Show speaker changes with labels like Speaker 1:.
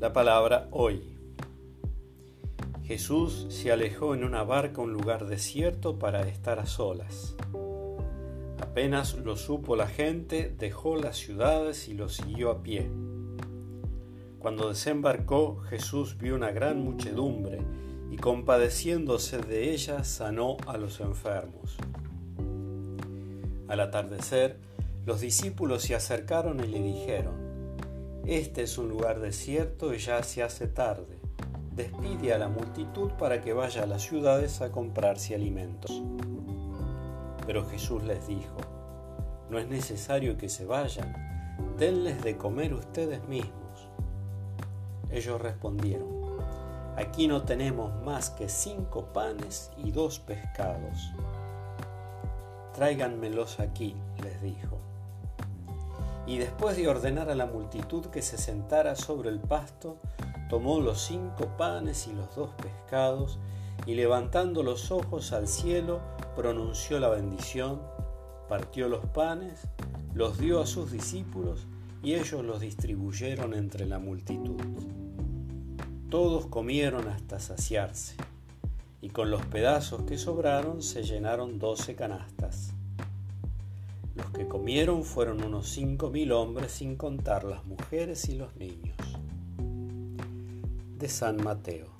Speaker 1: La palabra hoy. Jesús se alejó en una barca a un lugar desierto para estar a solas. Apenas lo supo la gente, dejó las ciudades y lo siguió a pie. Cuando desembarcó, Jesús vio una gran muchedumbre y compadeciéndose de ella sanó a los enfermos. Al atardecer, los discípulos se acercaron y le dijeron, este es un lugar desierto y ya se hace tarde. Despide a la multitud para que vaya a las ciudades a comprarse alimentos. Pero Jesús les dijo, no es necesario que se vayan, denles de comer ustedes mismos. Ellos respondieron, aquí no tenemos más que cinco panes y dos pescados. Tráiganmelos aquí, les dijo y después de ordenar a la multitud que se sentara sobre el pasto, tomó los cinco panes y los dos pescados, y levantando los ojos al cielo, pronunció la bendición, partió los panes, los dio a sus discípulos, y ellos los distribuyeron entre la multitud. Todos comieron hasta saciarse, y con los pedazos que sobraron se llenaron doce canastas. Los que comieron fueron unos cinco mil hombres sin contar las mujeres y los niños. De San Mateo.